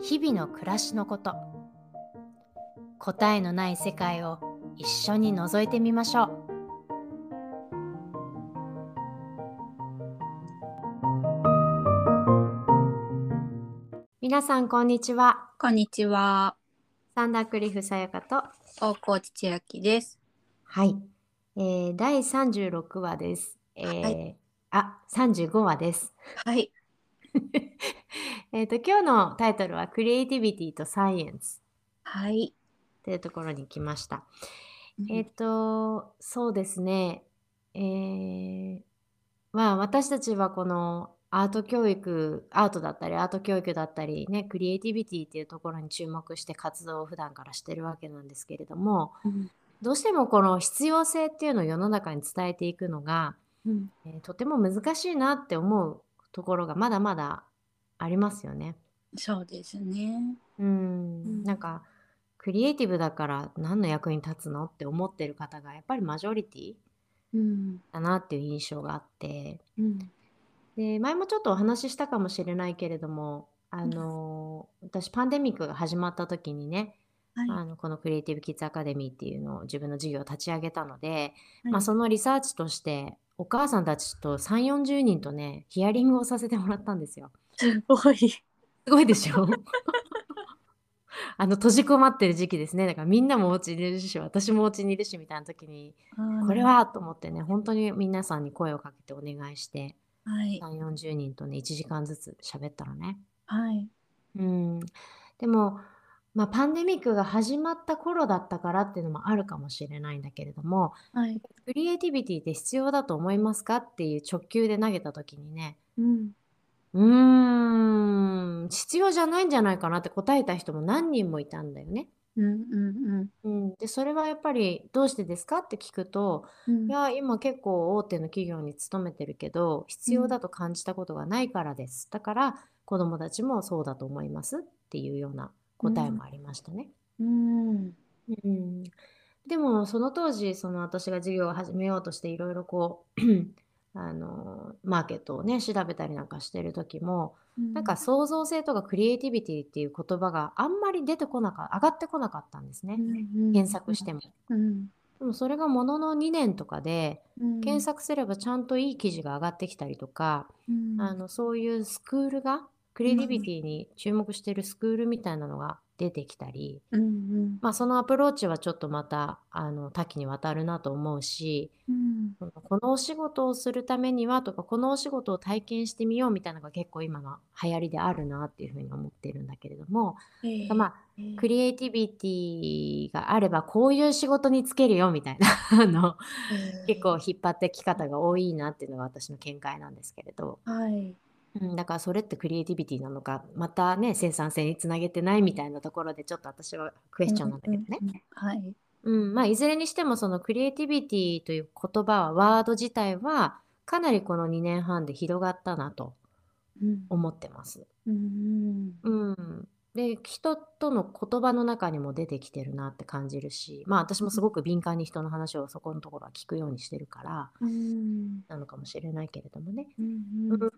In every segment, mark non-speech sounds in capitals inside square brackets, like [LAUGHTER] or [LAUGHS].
日々の暮らしのこと。答えのない世界を一緒に覗いてみましょう。皆さんこんにちは。こんにちは。サンダークリフさやかと。大河内千秋です。はい、えー、第36話です、えーはい。あ35話です。はい。[LAUGHS] えっと今日のタイトルはクリエイティビティとサイエンスはい。というところに来ました。うん。えっ、と、そうですね。えーまあ私たちはこのアート教育、アートだったりアート教育だったりね、クリエイティビティっていうところに注目して活動を普段からしてるわけなんですけれども、うん。どうしてもこの必要性っていうのを世の中に伝えていくのが、うん。えーとても難しいなって思うところがまだまだありますよね。そうですね。うんうんなんかクリエイティブだから何の役に立つの？って思ってる方がやっぱりマジョリティうん。だなっていう印象があってうん。で前もちょっとお話ししたかもしれないけれどもあの私パンデミックが始まった時にねはい。あのこのクリエイティブ・キッズ・アカデミーっていうのを自分の授業を立ち上げたので、はいまあ、そのリサーチとしてお母さんたちと3 4 0人とねヒアリングをさせてもらったんですよ。すごい。[LAUGHS] すごいでしょ？[LAUGHS] あの閉じこまってる時期ですねだからみんなもお家にいるし私もお家にいるしみたいな時にこれはと思ってね本当に皆さんに声をかけてお願いしてはい。3 4 0人とね1時間ずつ喋ったのね。はい。うん、でも、まあ、パンデミックが始まった頃だったからっていうのもあるかもしれないんだけれどもはい。クリエイティビティって必要だと思いますかっていう直球で投げた時にねうん。うーん必要じゃないんじゃないかなって答えた人も何人もいたんだよね。うん。うん。うん、でそれはやっぱりどうしてですかって聞くとうん。いや今結構大手の企業に勤めてるけど必要だと感じたことがないからですだから子どもたちもそうだと思いますっていうような答えもありましたね。うん。うん、でもその当時その私が授業を始めようとしていろいろこう [CLEARS THROAT] あのマーケットをね調べたりなんかしてる時もなんか創造性とかクリエイティビティっていう言葉があんまり出てこなか上がってこなかったんですね検索しても。うん。でもそれがものの2年とかでうん。検索すればちゃんといい記事が上がってきたりとか、うん。あのそういうスクールがクリエイティビティに注目してるスクールみたいなのが出てきたり、うん。うん。まあ、そのアプローチはちょっとまたあの多岐にわたるなと思うしうん。このお仕事をするためにはとかこのお仕事を体験してみようみたいなのが結構今の流行りであるなっていうふうに思ってるんだけれども、ええまあクリエイティビティがあればこういう仕事に就けるよみたいな [LAUGHS] あの結構引っ張ってき方が多いなっていうのが私の見解なんですけれど、はい。うん、だからそれってクリエイティビティなのかまたね生産性につなげてないみたいなところでちょっと私はクエスチョンなんだけどね。うん。うんはい。うんまあ、いずれにしてもそのクリエイティビティという言葉はワード自体はかなりこの2年半で広がったなとうん。思ってます。うん。うん、で人との言葉の中にも出てきてるなって感じるしまあ私もすごく敏感に人の話をそこのところは聞くようにしてるからうん。なのかもしれないけれどもね。うん。うん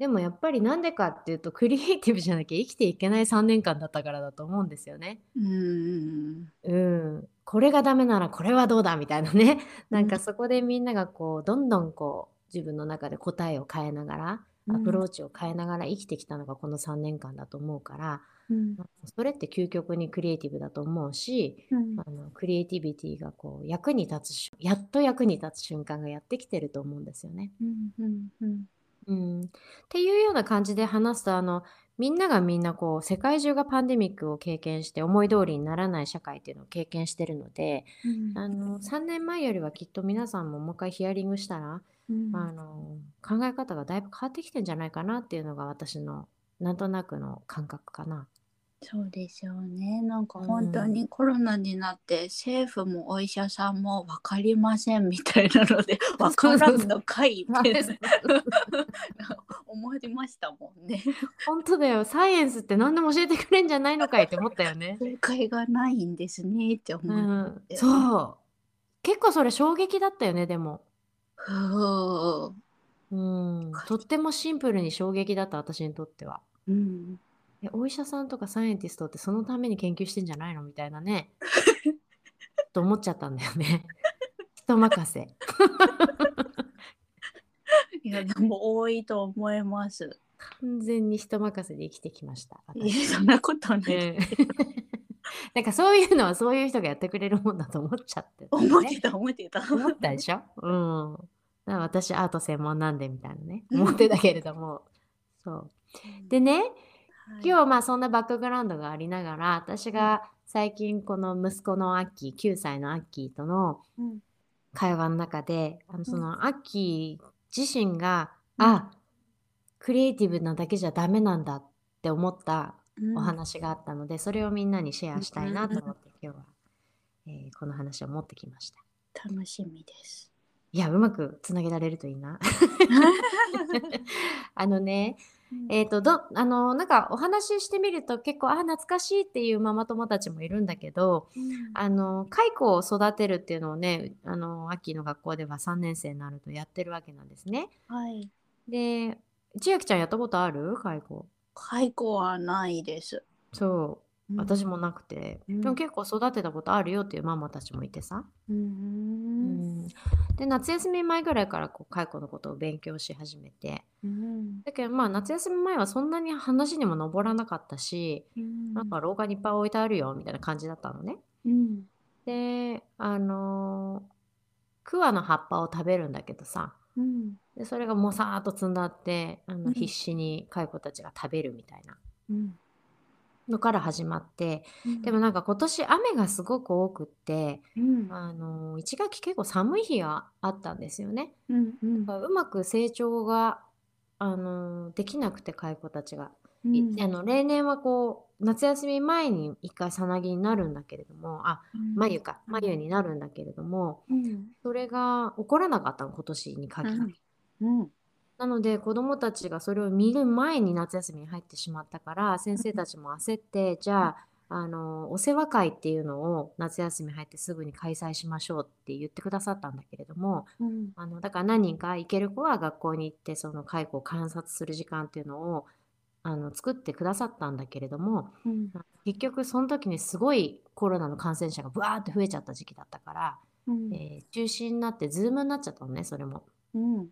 でもやっぱりなんでかっていうとクリエイティブじゃなきゃ生きていけない3年間だったからだと思うんですよね。うん。うん、これがダメならこれはどうだみたいなねなんかそこでみんながこうどんどんこう自分の中で答えを変えながらアプローチを変えながら生きてきたのがこの3年間だと思うからうん。それって究極にクリエイティブだと思うしうん。あのクリエイティビティがこう役に立つしやっと役に立つ瞬間がやってきてると思うんですよね。うん。うん。うん。うん、っていうような感じで話すとあのみんながみんなこう世界中がパンデミックを経験して思い通りにならない社会っていうのを経験してるのでうん。あの3年前よりはきっと皆さんももう一回ヒアリングしたら、うん。あの考え方がだいぶ変わってきてんじゃないかなっていうのが私のなんとなくの感覚かな。そうですよね。なんかうん本当にコロナになって政府もお医者さんも分かりませんみたいなので [LAUGHS] 分からんのかいって [LAUGHS] 思いましたもんね。本当だよサイエンスって何でも教えてくれんじゃないのかいって思ったよね。正解がないんですねって思うっん、て。そう結構それ衝撃だったよねでも。うん、とってもシンプルに衝撃だった私にとっては。うん。えお医者さんとかサイエンティストってそのために研究してんじゃないの？みたいなね [LAUGHS] と思っちゃったんだよね。[LAUGHS] 人任せ。いやでも多いと思います。完全に人任せで生きてきました。いや私そんなことない。うん [LAUGHS] なんかそういうのはそういう人がやってくれるもんだと思っちゃってた、思ってた思ってた。思ったでしょ？うん。だから私アート専門なんでみたいなね。思ってたけれども。そう。でね、はい今日まあそんなバックグラウンドがありながら、私が最近この息子のアッキー、9歳のアッキーとのうん。会話の中で、あのそのアッキー自身が、うん。あ、クリエイティブなだけじゃダメなんだって思ったうん。お話があったので、それをみんなにシェアしたいなと思って今日は、えーこの話を持ってきました。楽しみです。いや、うまくつなげられるといいな。[LAUGHS] あのね、えっ、と、ど、あの、なんかお話ししてみると結構、あ、懐かしいっていうママ友達もいるんだけど、うんあの、蚕を育てるっていうのをね、あの、秋の学校では3年生になるとやってるわけなんですね。はい。で、千秋ちゃんやったことある？蚕。解雇はないです。そう、うん私もなくて、うんでも結構育てたことあるよっていうママたちもいてさ。う。うんんで、夏休み前ぐらいからこう蚕のことを勉強し始めて、うん。だけどまあ夏休み前はそんなに話にも上らなかったし、なんか廊下にいっぱい置いてあるよみたいな感じだったのね。うん。で、あのー桑の葉っぱを食べるんだけどさ、うん。でそれがもさーっと積んだってあうんの必死に蚕たちが食べるみたいなうん。のから始まって、うんでもなんか今年雨がすごく多くって、うん。あのー、1学期結構寒い日があったんですよね。うん。うんだからうまく成長が、あのーできなくて蚕たちが。うんいあの例年はこう夏休み前に一回さなぎになるんだけれどもあ眉かうん眉になるんだけれどもうん。それが起こらなかったの今年に限って、うん。なので子どもたちがそれを見る前に夏休みに入ってしまったから先生たちも焦ってじゃああのお世話会っていうのを夏休み入ってすぐに開催しましょうって言ってくださったんだけれどもうん。あのだから何人か行ける子は学校に行ってその蚕を観察する時間っていうのをあの作ってくださったんだけれどもうん。結局その時にすごいコロナの感染者がブワーって増えちゃった時期だったから、うん。えー中止になって Zoom になっちゃったのねそれも。うん。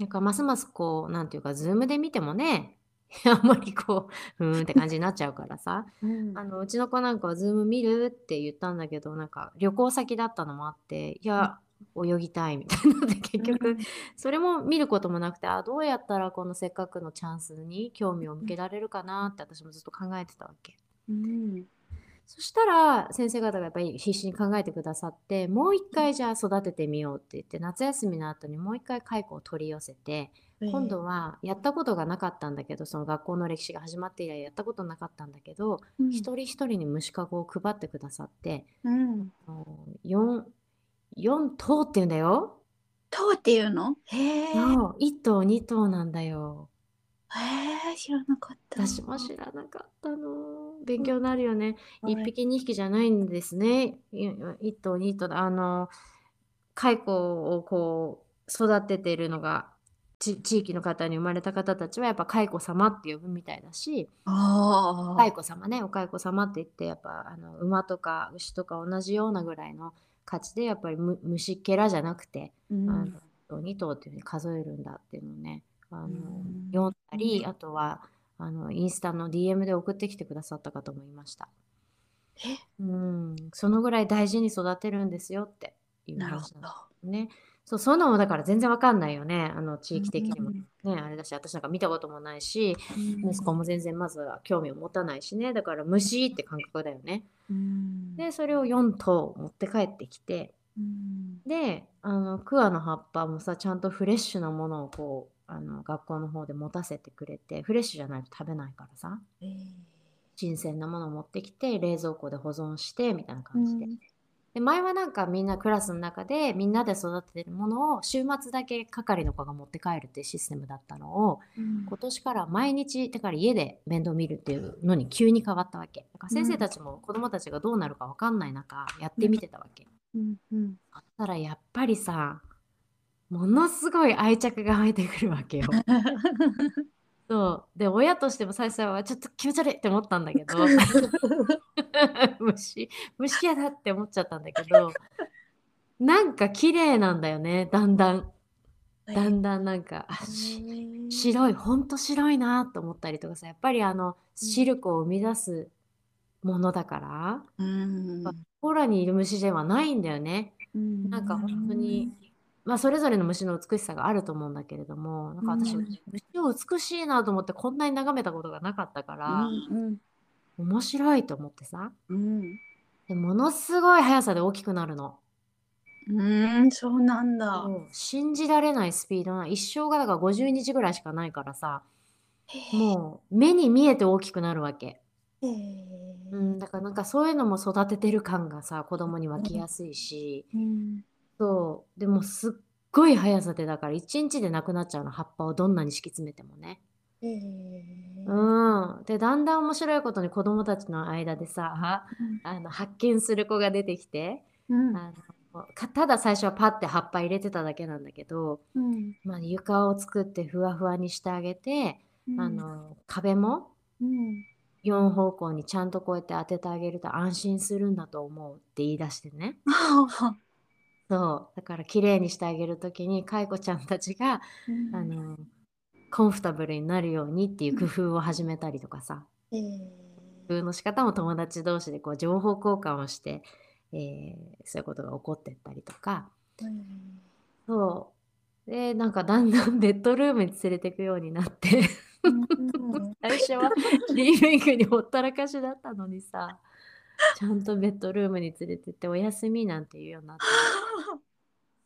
なんかますますこうなんていうか Zoom で見てもね [LAUGHS] あんまりこううーんって感じになっちゃうからさうん。あのうちの子なんかは Zoom 見るって言ったんだけどなんか旅行先だったのもあっていや泳ぎたいみたいなので結局それも見ることもなくてあどうやったらこのせっかくのチャンスに興味を向けられるかなって私もずっと考えてたわけ。うん。そしたら先生方がやっぱり必死に考えてくださってもう一回じゃあ育ててみようって言って夏休みの後にもう一回蚕を取り寄せて今度はやったことがなかったんだけどその学校の歴史が始まって以来やったことなかったんだけどうん一人一人に虫かごを配ってくださってうん。4 4頭っていうんだよ。塔っていうの？へえ。そう1頭2頭なんだよ。へえ、知らなかった。私も知らなかったの。勉強になるよね。はい1匹2匹じゃないんですね。1頭2頭あの蚕をこう育てているのがち地域の方に生まれた方たちはやっぱ蚕様って呼ぶみたいだし。蚕様ねお蚕様って言ってやっぱあの馬とか牛とか同じようなぐらいの価値でやっぱりむ虫けらじゃなくて、うんあの2頭っていうふうに数えるんだっていうのをねあの、うん読んだりあとはあのインスタの DM で送ってきてくださった方もいました。え？うん、そのぐらい大事に育てるんですよっていう話なんど。ですね。そう、そういうのもだから全然わかんないよね。あの地域的にもうんね、あれだし、私なんか見たこともないし、うん息子も全然まずは興味を持たないしね。だから虫って感覚だよね。うんで、それを4頭持って帰ってきて、うんで、あの、桑の葉っぱもさ、ちゃんとフレッシュなものをこう、あの学校の方で持たせてくれて、フレッシュじゃないと食べないからさ。えー。新鮮なものを持ってきて冷蔵庫で保存してみたいなう感じで。ん。で前はなんかみんなクラスの中でみんなで育ててるものを週末だけ係の子が持って帰るっていうシステムだったのをうん。今年から毎日だから家で面倒見るっていうのに急に変わったわけ。だから先生たちも子供たちがどうなるか分かんない中やってみてたわけ、うん。うん。そしたらやっぱりさものすごい愛着が湧いてくるわけよ。そう。で親としても最初はちょっと気持ち悪いって思ったんだけど。[LAUGHS] 虫虫やだって思っちゃったんだけど。なんか綺麗なんだよね。だんだん。だんだんなんか白いほんと白いなと思ったりとかさ。やっぱりあのシルクを生み出すものだから、うん。コーラにいる虫ではないんだよね。うん。なんか本当にまあそれぞれの虫の美しさがあると思うんだけれどもなんか私、うん。虫を美しいなと思ってこんなに眺めたことがなかったから、うん面白いと思ってさうん。でものすごい速さで大きくなるの。うんそうなんだ。信じられないスピードな一生がだから50日ぐらいしかないからさもう目に見えて大きくなるわけ、うん、だからなんかそういうのも育ててる感がさ子供に湧きやすいし、うんそう。でもすっごい速さでだから1日でなくなっちゃうの葉っぱをどんなに敷き詰めてもね。へえうん、でだんだん面白いことに子供たちの間でさあの発見する子が出てきてうん。あのかただ最初はパッて葉っぱ入れてただけなんだけど、うん。まあ、床を作ってふわふわにしてあげて、あの壁もうん。4方向にちゃんとこうやって当ててあげると安心するんだと思うって言い出してね。あ [LAUGHS] そう。だから綺麗にしてあげる時にかいこちゃんたちが、うんあのコンフォタブルになるようにっていう工夫を始めたりとかさ、へえ。工夫の仕方も友達同士でこう情報交換をして、えーそういうことが起こってったりとか。そう。でなんかだんだんベッドルームに連れてくようになって。うん最初はリビングにほったらかしだったのにさ。ちゃんとベッドルームに連れてってお休みなんて言うようになって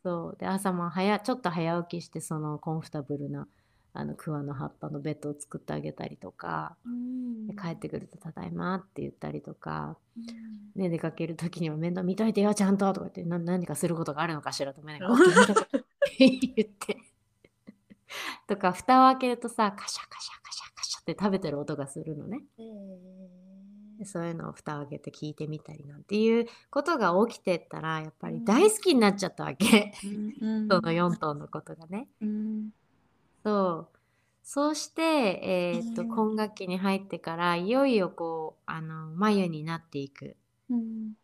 そう。で朝も早ちょっと早起きしてそのコンフォタブルなあの桑の葉っぱのベッドを作ってあげたりとかうん。で帰ってくると「ただいま」って言ったりとかうん。ね、出かける時には面倒見といてよちゃんととか言ってな何かすることがあるのかしら？と思いながら [LAUGHS] [LAUGHS] 言って。とか蓋を開けるとさカシャカシャカシャカシャって食べてる音がするのね。へでそういうのを蓋を開けて聞いてみたりなんていうことが起きてったらやっぱり大好きになっちゃったわけ、え [LAUGHS] うん。その4頭のことがね。うん。そう。そうして、えーっとうん。今学期に入ってからいよいよこうあの眉になっていく。うん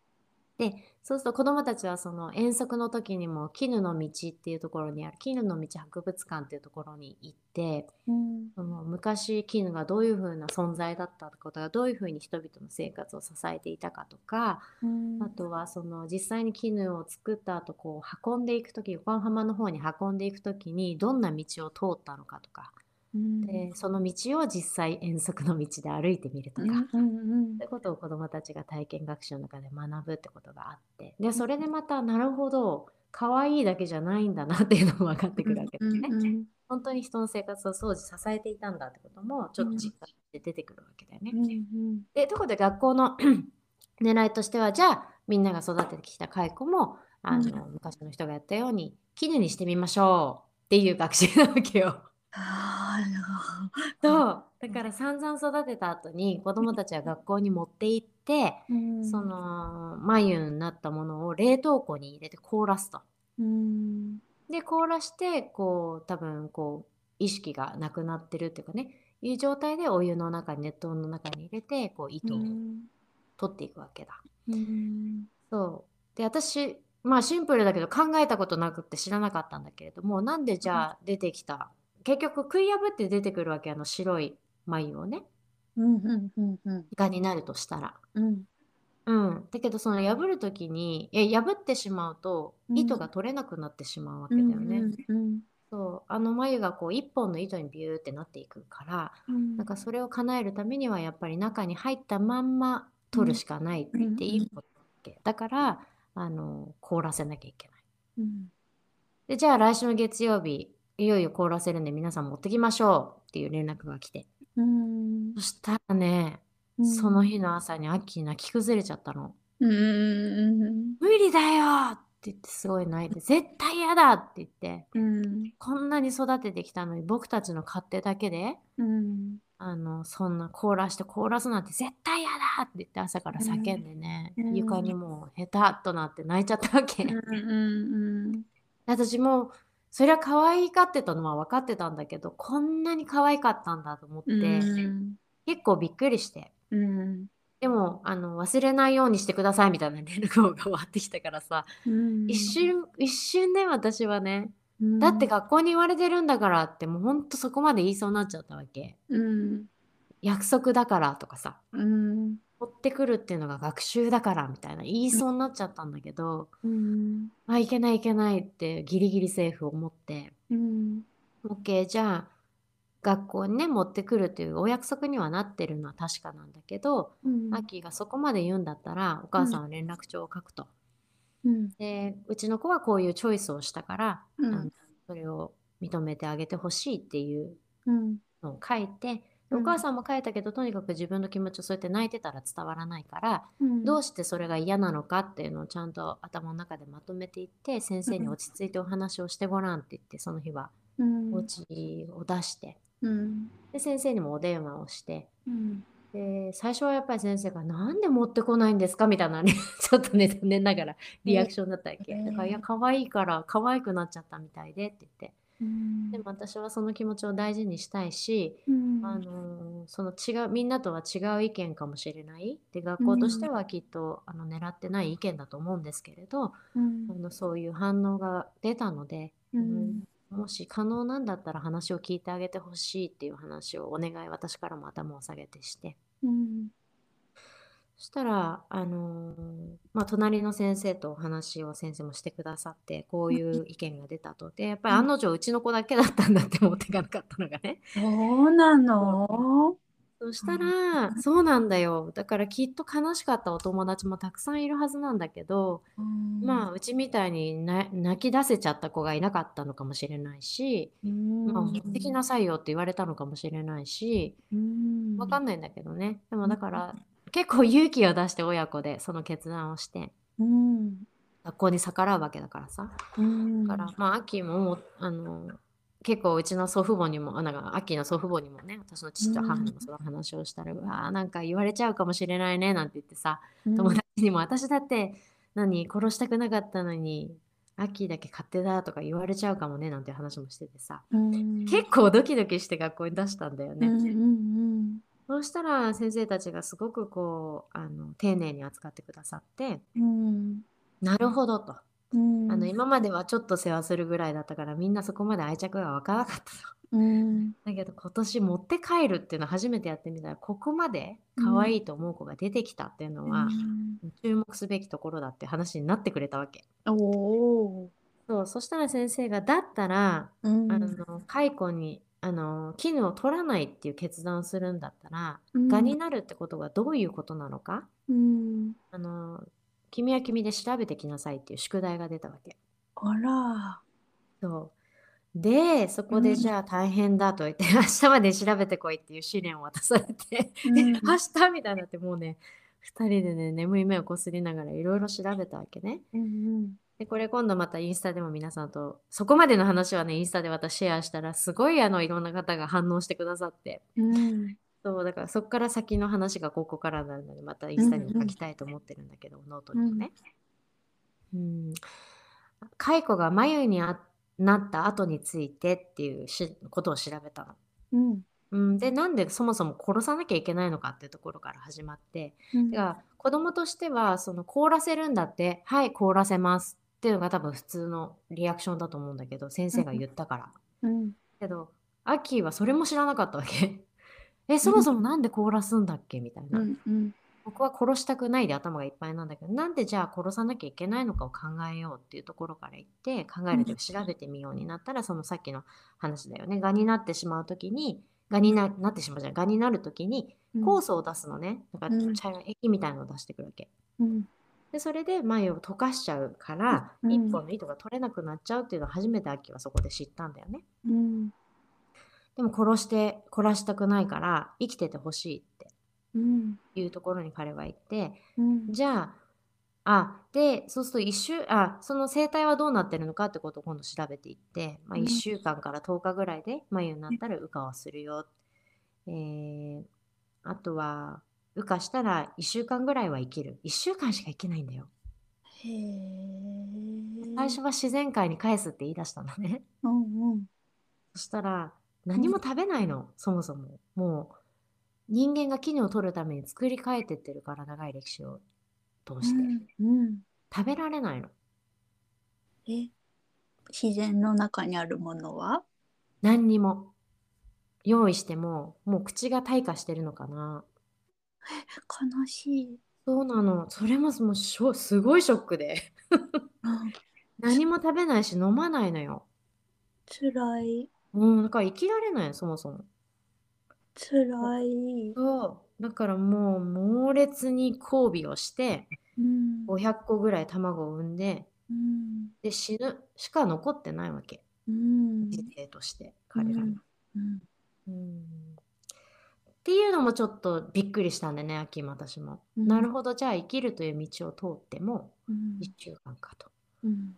でそうすると子どもたちはその遠足の時にも絹の道っていうところにある絹の道博物館っていうところに行ってうん。その昔絹がどういうふうな存在だったことがどういうふうに人々の生活を支えていたかとかうん。あとはその実際に絹を作った後こう運んでいく時横浜の方に運んでいく時にどんな道を通ったのかとかうんでその道を実際遠足の道で歩いてみるとか。うんうんそういうことを子どもたちが体験学習の中で学ぶってことがあってでそれでまたなるほど可愛いだけじゃないんだなっていうのも分かってくるわけですね。うん本当に人の生活を当時支えていたんだってこともちょっと実感して出てくるわけだよね。うんうんでところで学校の [CLEARS THROAT] 狙いとしてはじゃあみんなが育ててきた蚕もあの、昔の人がやったように絹にしてみましょうっていう学習なわけよ。あそう。だから散々育てた後に子どもたちは学校に持って行ってーその眉になったものを冷凍庫に入れて凍らすと。うん。で凍らしてこう多分こう意識がなくなってるっていうかね。いう状態でお湯の中に熱湯の中に入れてこう糸を取っていくわけだ。うん。そう。で私まあシンプルだけど考えたことなくって知らなかったんだけれどもなんでじゃあ出てきた結局食い破って出てくるわけあの白い眉をね。うんうんうんうん。がになるとしたら。うん。うん、だけどその破る時にいや破ってしまうとうん。糸が取れなくなってしまうわけだよね。うんそう。あの眉がこう一本の糸にビューってなっていくからうん。なんかそれを叶えるためにはやっぱり中に入ったまんま取るしかないっていうことだっけ。だからあの凍らせなきゃいけない。うん。でじゃあ来週の月曜日いよいよ凍らせるんで皆さん持ってきましょうっていう連絡が来て。うん。そしたらねその日の朝にアッキー泣き崩れちゃったの。うんうん無理だよって言ってすごい泣いて、絶対嫌だって言って、うん。こんなに育ててきたのに僕たちの勝手だけで、うん。あの、そんな凍らして凍らすなんて絶対嫌だって言って朝から叫んでね、うん。床にもうヘタっとなって泣いちゃったわけ。うん私もそりゃ可愛がってたのは分かってたんだけどこんなに可愛かったんだと思って、うん。結構びっくりして。うん。でもあの忘れないようにしてくださいみたいな [LAUGHS] 連絡が終わってきたからさ、うん。一瞬一瞬ね私はね、うん。だって学校に言われてるんだからってもうほんとそこまで言いそうになっちゃったわけ。うん。約束だからとかさ。うん持ってくるっていうのが学習だからみたいな言いそうになっちゃったんだけど、うん。あいけないいけないってギリギリセーフを持って。うん、OK じゃあ学校にね持ってくるっていうお約束にはなってるのは確かなんだけど、うん。アッキーがそこまで言うんだったらお母さんは連絡帳を書くと。うん。でうちの子はこういうチョイスをしたから、うん。それを認めてあげてほしいっていううん。のを書いて、でうん。お母さんも書いたけどとにかく自分の気持ちをそうやって泣いてたら伝わらないから、うん。どうしてそれが嫌なのかっていうのをちゃんと頭の中でまとめていって先生に落ち着いてお話をしてごらんって言ってその日はうん。お家を出して。うん。で先生にもお電話をして。うん。で最初はやっぱり先生が「なんで持ってこないんですか?」みたいなね [LAUGHS] ちょっとね残念ながらリアクションだったわけ、えー。だから「いや可愛いから可愛くなっちゃったみたいで」って言ってうん。でも私はその気持ちを大事にしたいし、うん。あのーその違うみんなとは違う意見かもしれないで学校としてはきっと、あの狙ってない意見だと思うんですけれど、うん。あのそういう反応が出たので、うんもし可能なんだったら話を聞いてあげてほしいっていう話をお願い私からも頭を下げてして。うんそしたら、あのーまあ、隣の先生とお話を先生もしてくださってこういう意見が出たと。でやっぱり案の定うちの子だけだったんだって思っていかなかったのがね。そうなの？そしたらそうなんだよ。だからきっと悲しかったお友達もたくさんいるはずなんだけど、まあうちみたいにな泣き出せちゃった子がいなかったのかもしれないし、うん。まあ、持ってきなさいよって言われたのかもしれないしうん。わかんないんだけどね。でもだから結構勇気を出して親子でその決断をして。うん。学校に逆らうわけだからさ。うん。だからまあアッキーもあの結構うちの祖父母にもあなんかアッキーの祖父母にもね私の父と母にもその話をしたら、うわーなんか言われちゃうかもしれないねなんて言ってさ友達にも私だって何殺したくなかったのにアッキーだけ勝手だとか言われちゃうかもねなんて話もしててさ。うん。結構ドキドキして学校に出したんだよね。うんうんそうしたら先生たちがすごくこうあの丁寧に扱ってくださってうん。なるほどと、うん。あの今まではちょっと世話するぐらいだったからみんなそこまで愛着が湧かなかったと。うん。[LAUGHS] だけど今年持って帰るっていうのを初めてやってみたらここまで可愛いと思う子が出てきたっていうのは、注目すべきところだって話になってくれたわけ。おおそうそしたら先生がだったら、うん。あの解雇にあの絹を取らないっていう決断をするんだったら、うん。蛾になるってことがどういうことなのか？うん。あの君は君で調べてきなさいっていう宿題が出たわけ。あら。そう。でそこうん。でじゃあ大変だと言って、[LAUGHS] 明日まで調べてこいっていう試練を渡されて、うん。え [LAUGHS] 明日みたいになってもうね2人でね眠い目をこすりながらいろいろ調べたわけね。うんでこれ今度またインスタでも皆さんとそこまでの話はねインスタで私シェアしたらすごいあのいろんな方が反応してくださって。うん。そうだからそこから先の話がここからになるのでまたインスタにも書きたいと思ってるんだけど、ノートにもね。うん。蚕が眉にあなった後についてっていうしことを調べたの。うん。うん、でなんでそもそも殺さなきゃいけないのかっていうところから始まって。うん。だから子供としてはその凍らせるんだって。はい凍らせますっていうのが多分普通のリアクションだと思うんだけど先生が言ったから。うんけどアッキーはそれも知らなかったわけ。[LAUGHS] えそもそもなんで凍らすんだっけみたいな。うんうん。僕は殺したくないで頭がいっぱいなんだけどなんでじゃあ殺さなきゃいけないのかを考えようっていうところから言って考えると調べてみようになったらそのさっきの話だよね。蛾になってしまう時に蛾にななってしまうじゃん蛾になる時に酵素を出すのね。だからうん。茶色い液みたいなのを出してくるわけ。うんでそれで眉を溶かしちゃうからうん。一本の糸が取れなくなっちゃうっていうのを初めて秋はそこで知ったんだよね。うん。でも殺して殺したくないから生きててほしいってうん。いうところに彼は行ってうん。じゃああでそうすると一週あその生態はどうなってるのかってことを今度調べていって、まあ、うん。1週間から10日ぐらいで眉になったら羽化をするよ、えーあとは羽化したら1週間ぐらいは生きる。1週間しか生きないんだよ。へえ最初は自然界に返すって言い出したのね。うんうん。そしたら何も食べないの、そもそも。もう人間が絹を取るために作り変えてってるから長い歴史を通して、うんうん。食べられないの。え自然の中にあるものは？何にも。用意してももう口が退化してるのかな悲しい。そうなの。それももうしょすごいショックで。うん。何も食べないし飲まないのよ。辛い。うんだから生きられないよそもそも。辛い。そう。だからもう猛烈に交尾をしてうん。500個ぐらい卵を産んでうん。で死ぬしか残ってないわけ。うん。人生として彼らの、うん。うんっていうのもちょっとびっくりしたんでね秋も私も、うん。なるほどじゃあ生きるという道を通ってもうん。1週間かと。うん。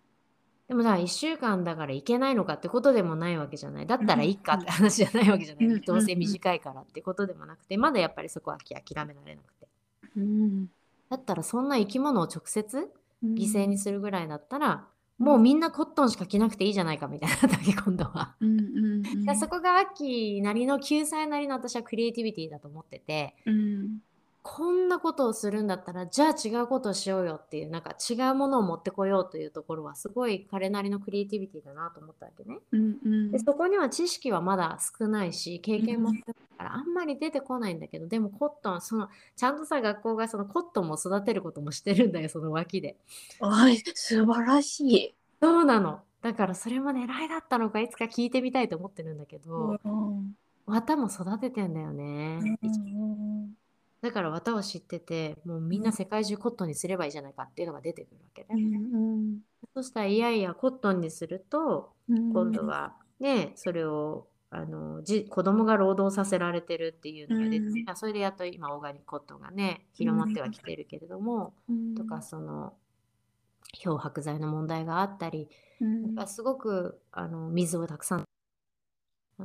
でもさ1週間だからいけないのかってことでもないわけじゃない。だったらいいかって話じゃないわけじゃない、うん。どうせ短いからってことでもなくてまだやっぱりそこは秋諦められなくて。うん。だったらそんな生き物を直接うん。犠牲にするぐらいだったら、もうみんなコットンしか着なくていいじゃないかみたいなだけ今度は。うんうんうん。でそこが秋なりの救済なりの私はクリエイティビティだと思ってて。うんこんなことをするんだったらじゃあ違うことをしようよっていうなんか違うものを持ってこようというところはすごい彼なりのクリエイティビティだなと思ったわけね。うんうんでそこには知識はまだ少ないし経験も少ないからあんまり出てこないんだけどでもコットンそのちゃんとさ学校がそのコットンも育てることもしてるんだよその脇で。おい素晴らしい。そうなの。だからそれも狙いだったのかいつか聞いてみたいと思ってるんだけど、うん綿も育ててんだよね。うんだから綿を知ってて、もうみんな世界中コットンにすればいいじゃないかっていうのが出てくるわけうね。んそしたらいやいやコットンにすると、うん。今度はね、それをあのじ子供が労働させられてるっていうのが出て、うんあそれでやっと今オーガニックコットンがね、広まってはきてるけれども、うん。とかその漂白剤の問題があったり、うん。やっぱすごくあの水をたくさん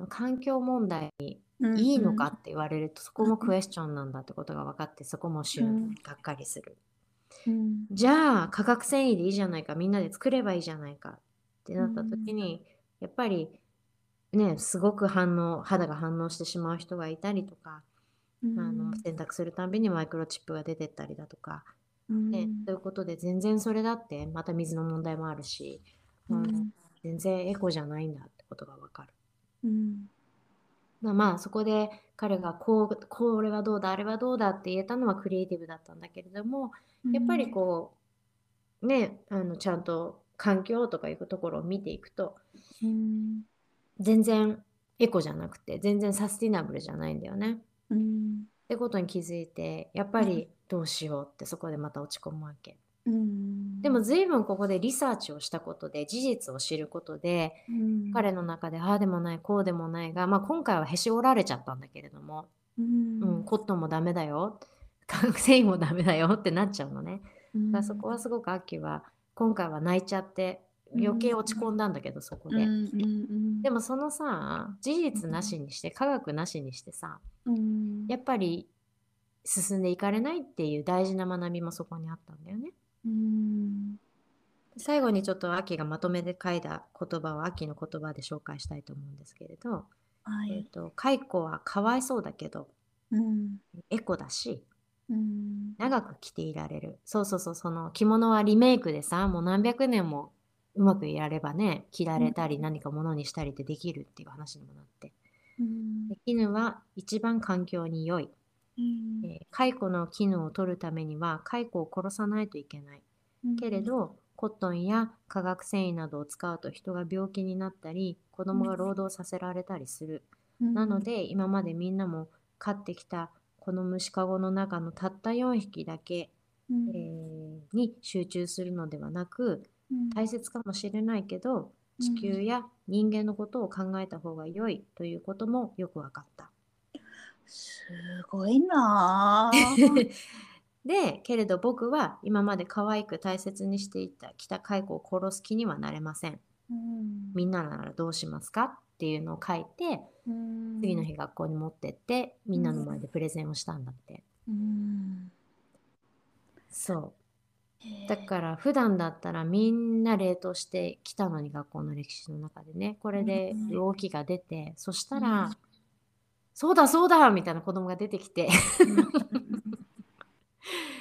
環境問題にいいのかって言われると、そこもクエスチョンなんだってことが分かってそこもしゅうん。んがっかりする、うん。じゃあ化学繊維でいいじゃないかみんなで作ればいいじゃないかってなった時に、やっぱりねすごく反応肌が反応してしまう人がいたりとか、うん。あの選択するたんびにマイクロチップが出てったりだとか、うん。ねということで全然それだってまた水の問題もあるし、うん。全然エコじゃないんだってことがわかる。うんまあまあそこで彼がこうこれはどうだあれはどうだって言えたのはクリエイティブだったんだけれどもやっぱりこうねあのちゃんと環境とかいうところを見ていくとうん全然エコじゃなくて全然サスティナブルじゃないんだよね。うんってことに気づいてやっぱりどうしようってそこでまた落ち込むわけ。うんでも随分ここでリサーチをしたことで事実を知ることでうん彼の中でああでもないこうでもないが、まあ、今回はへし折られちゃったんだけれども、うんうん、コットンもダメだよ化学繊維もダメだよってなっちゃうのね。うんだからそこはすごくアッキーは今回は泣いちゃって余計落ち込んだんだけどそこで。でもそのさ事実なしにして科学なしにしてさうんやっぱり進んでいかれないっていう大事な学びもそこにあったんだよね。うん。最後にちょっとアキがまとめで書いた言葉をアキの言葉で紹介したいと思うんですけれど、はい。えっと蚕はかわいそうだけどうんエコだしうん長く着ていられるそうそうそうその着物はリメイクでさもう何百年もうまくやればね着られたり何か物にしたりってできるっていう話にもなって。うん。で絹は一番環境に良い、うん。えー蚕の絹を取るためには蚕を殺さないといけない。けれどコットンや化学繊維などを使うと人が病気になったり子供が労働させられたりする、なので今までみんなも飼ってきたこの虫かごの中のたった4匹だけ、うん。えーに集中するのではなくうん。大切かもしれないけど地球や人間のことを考えた方が良いということもよく分かった。すごいな。[LAUGHS] ぁ。でけれど僕は今まで可愛く大切にしていた北蚕を殺す気にはなれません。うん。みんなならどうしますかっていうのを書いてうん。次の日学校に持ってってみんなの前でプレゼンをしたんだって。うん。そう。だから普段だったらみんな冷凍してきたのに学校の歴史の中でね。これでうん。動きが出てそしたうらん「そうだそうだ!」みたいな子供が出てきて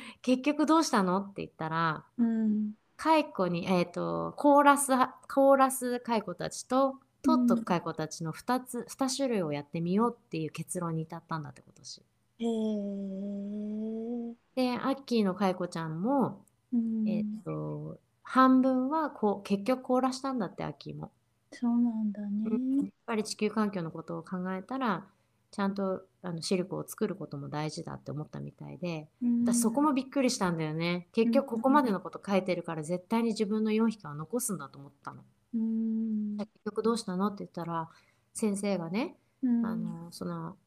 「結局どうしたの?」って言ったらうん蚕に、えー、とコーラスコーラス蚕たちとトット蚕たちの2つ、2種類をやってみようっていう結論に至ったんだって今年。へえでアッキーの蚕ちゃんも、うんえっ、と半分はこう結局凍らしたんだってアッキーも。そうなんだやっね。ぱり地球環境のことを考えたらちゃんとあのシルクを作ることも大事だって思ったみたいで。私そこもびっくりしたんだよね。結局ここまでのこと書いてるから絶対に自分の4匹は残すんだと思ったの。うん。結局どうしたのって言ったら先生がねうん。あのその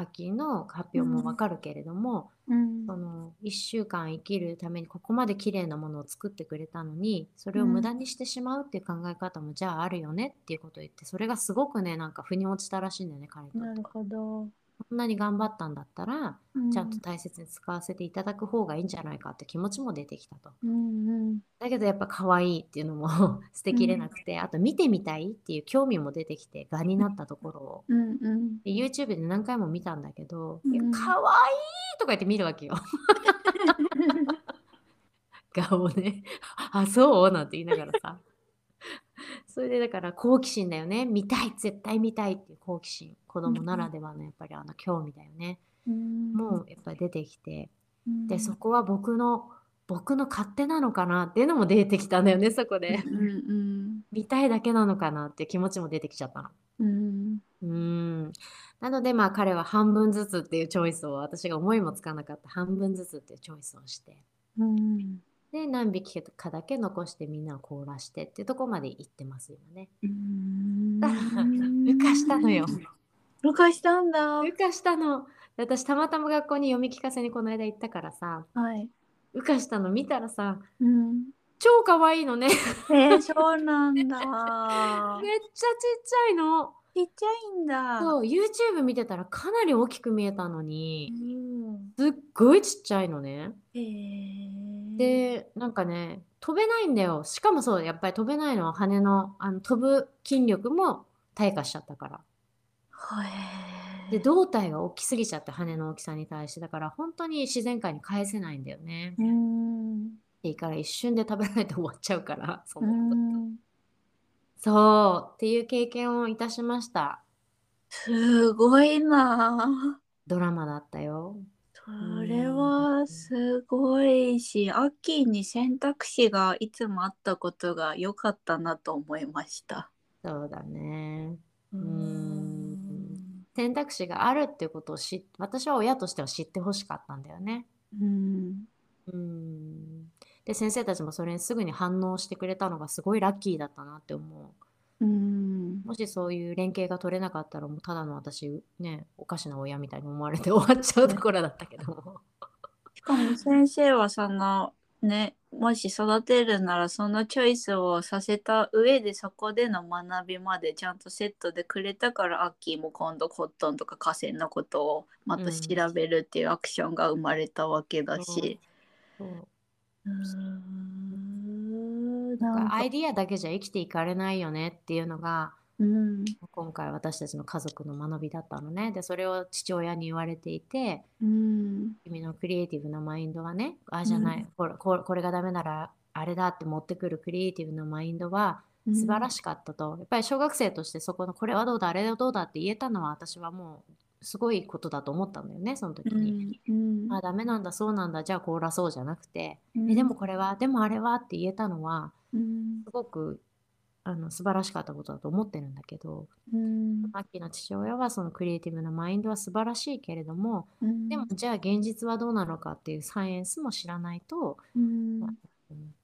秋の発表もわかるけれども、うん。その1週間生きるためにここまで綺麗なものを作ってくれたのにそれを無駄にしてしまうっていう考え方もじゃああるよねっていうことを言ってそれがすごくねなんか腑に落ちたらしいんだよね彼にとっては。なるほど。こんなに頑張ったんだったらうちゃんと大切に使わせていただく方がいいんじゃないかって気持ちも出てきたと。うんうん。だけどやっぱ可愛いっていうのも捨てきれなくて、あと見てみたいっていう興味も出てきて蛾になったところを。うんうん。で YouTube で何回も見たんだけど「うん。いや可愛いとか言って見るわけよ。[LAUGHS] [LAUGHS] 顔をね「あそう?」なんて言いながらさそれでだから好奇心だよね。見たい絶対見たいっていう好奇心。子供ならではのやっぱりあの興味だよね、うん。もうやっぱり出てきて。うん。でそこは僕の僕の勝手なのかなっていうのも出てきたんだよねそこで。うんうん。見たいだけなのかなっていう気持ちも出てきちゃったの。うん。うーん。なのでまあ彼は半分ずつっていうチョイスを私が思いもつかなかった半分ずつっていうチョイスをして。うんで何匹かだけ残してみんなを凍らしてっていうところまで行ってます今ね。うんだから孵化したのよ。孵化したんだ。孵化したの。で私たまたま学校に読み聞かせにこの間行ったからさはい。したの見たらさうん。超可愛いのね。めっちえー、そうなんだ。[LAUGHS] ゃちっちゃいの。ちっちゃいんだ。そう YouTube 見てたらかなり大きく見えたのにうん。すっごいちっちゃいのね。でなんかね飛べないんだよしかもそうやっぱり飛べないのは羽のあの飛ぶ筋力も退化しちゃったからはい。で胴体が大きすぎちゃって羽の大きさに対してだから本当に自然界に返せないんだよねうん。いいから一瞬で食べられて終わっちゃうからそうんなことん。そうっていう経験をいたしましたすごいな。ドラマだったよそれはすごいし、アッキーに選択肢がいつもあったことが良かったなと思いました。そうだねうーん選択肢があるっていうことを知っ私は親としては知ってほしかったんだよねうん。うんで先生たちもそれにすぐに反応してくれたのがすごいラッキーだったなって思うんう。もしそういう連携が取れなかったらもうただの私ねおかしな親みたいに思われて終わっちゃうところだったけども。しかも先生はそのねもし育てるならそのチョイスをさせた上でそこでの学びまでちゃんとセットでくれたからアッキーも今度コットンとか河川のことをまた調べるっていうアクションが生まれたわけだし。そうんアイディアだけじゃ生きていかれないよねっていうのがうん。今回私たちの家族の学びだったのね。でそれを父親に言われていてうん。君のクリエイティブなマインドはねああじゃない、うん。これこれこれがダメならあれだって持ってくるクリエイティブなマインドは素晴らしかったと、やっぱり小学生としてそこのこれはどうだあれはどうだって言えたのは私はもうすごいことだと思ったんだよねその時うに、ん。うん。あダメなんだそうなんだじゃあ凍らそうじゃなくて、うん。えでもこれはでもあれはって言えたのはうん。すごくあの素晴らしかったことだと思ってるんだけどうん。マッキーの父親はそのクリエイティブなマインドは素晴らしいけれどもうん。でもじゃあ現実はどうなのかっていうサイエンスも知らないとうん。うん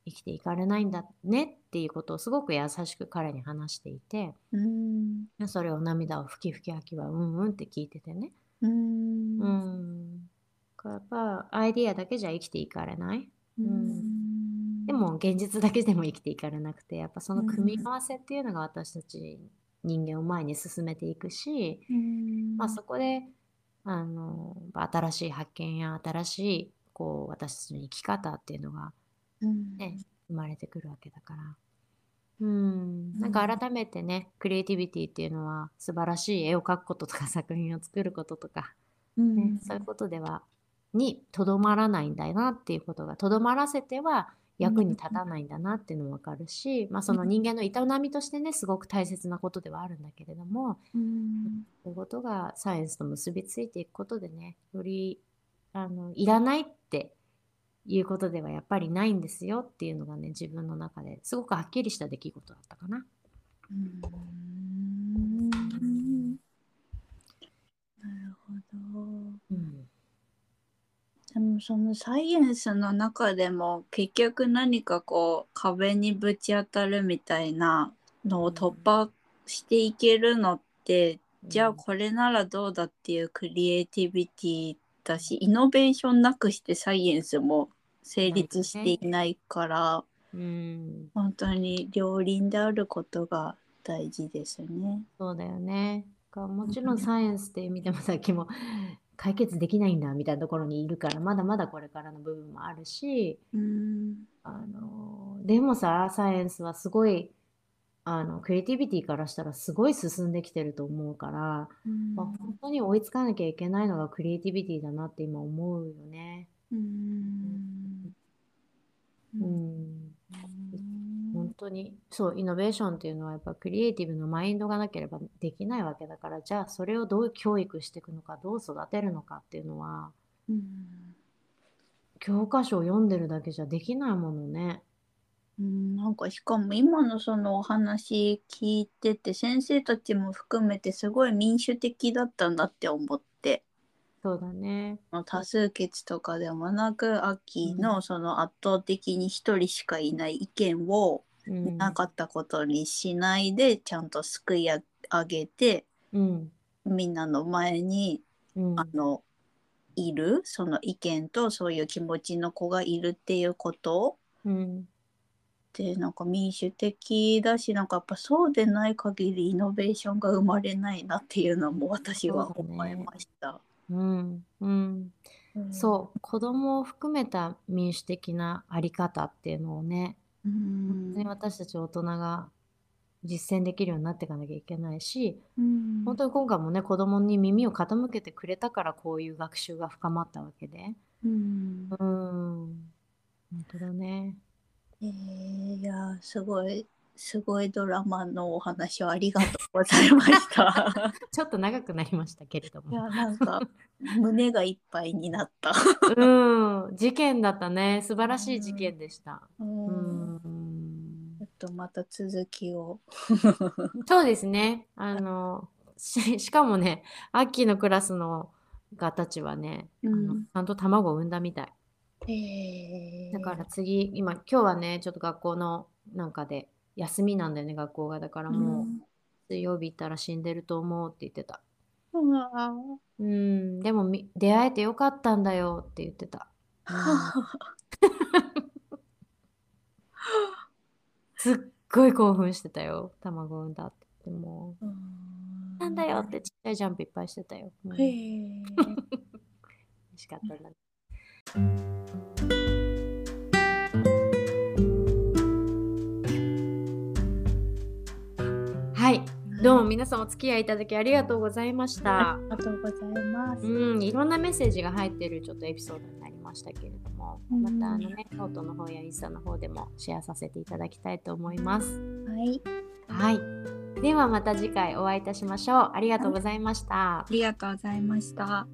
生きていかれないんだねっていうことをすごく優しく彼に話していてうん。それを涙をふきふき秋はうんうんって聞いててね。ううん。ん。やっぱアイディアだけじゃ生きていかれない。うんでも現実だけでも生きていかれなくて、やっぱその組み合わせっていうのが私たち人間を前に進めていくし、うん。まあ、そこであの新しい発見や新しいこう私たちの生き方っていうのが、うん。ね、生まれてくるわけだから。うん、なんか改めてね、クリエイティビティっていうのは素晴らしい絵を描くこととか [LAUGHS] 作品を作ることとか、うんねそういうことではにとどまらないんだなっていうことがとどまらせては役に立たないんだなっていうのもわかるし、まあ、その人間の営みとしてねすごく大切なことではあるんだけれどもうん。そういうことがサイエンスと結びついていくことでねよりあのいらないっていうことではやっぱりないんですよっていうのがね自分の中ですごくはっきりした出来事だったかな。うん。なるほど。うんでもそのサイエンスの中でも結局何かこう壁にぶち当たるみたいなのを突破していけるのって、じゃあこれならどうだっていうクリエイティビティだしイノベーションなくしてサイエンスも成立していないから、うん本当に両輪であることが大事ですね。そうだよね。かもちろんサイエンスって意味でもさっきも解決できないんだみたいなところにいるからまだまだこれからの部分もあるしうん。あのでもさサイエンスはすごいあのクリエイティビティからしたらすごい進んできてると思うから、うん。まあ、本当に追いつかなきゃいけないのがクリエイティビティだなって今思うよね。うん。うん本当にそうイノベーションっていうのはやっぱクリエイティブのマインドがなければできないわけだからじゃあそれをどう教育していくのかどう育てるのかっていうのはうん教科書を読んでるだけじゃできないものね。うん、なんかしかも今のそのお話聞いてて先生たちも含めてすごい民主的だったんだって思ってそうだね。多数決とかでもなく秋のその圧倒的に一人しかいない意見をうん。なかったことにしないでちゃんとすくい上げてうん。みんなの前にうん。あのいるその意見とそういう気持ちの子がいるっていうことうん。でなんか民主的だしなんかやっぱそうでない限りイノベーションが生まれないなっていうのも私は思いました。うん。うん。そう。子供を含めた民主的なあり方っていうのをね、う本当にん。私たち大人が実践できるようになっていかなきゃいけないし、うん本当に今回もね、子供に耳を傾けてくれたからこういう学習が深まったわけで。うんうん。本当だね。えーいやすごいすごいドラマのお話をありがとうございました。[LAUGHS] ちょっと長くなりましたけれどいやも。なんか胸がいっぱいになった。うん。事件だったね。素晴らしい事件でした。ううんん。ちょっとまた続きを。そうですね。あの、し、しかもね、アッキーのクラスのがたちはね、あの、うんちゃんと卵を産んだみたい。えーだから次、今、今日はね、ちょっと学校のなんかで休みなんだよね、学校が。だからもう、水曜日行ったら死んでると思うって言ってた。うん、でもみ出会えてよかったんだよって言ってた。[LAUGHS] すっごい興奮してたよ、卵産んだって言ってもう。なんだよってちっちゃいジャンプいっぱいしてたよ。うんへえ。嬉[LAUGHS] しかったんだね。はい、どうも皆さんお付き合いいただきありがとうございました。ありがとうございます。うん、いろんなメッセージが入ってるちょっとエピソードになりましたけれども、うんまたあのね、ノートの方やインスタの方でもシェアさせていただきたいと思います。はい、はい。ではまた次回お会いいたしましょう。ありがとうございましたあ。りがとうございました。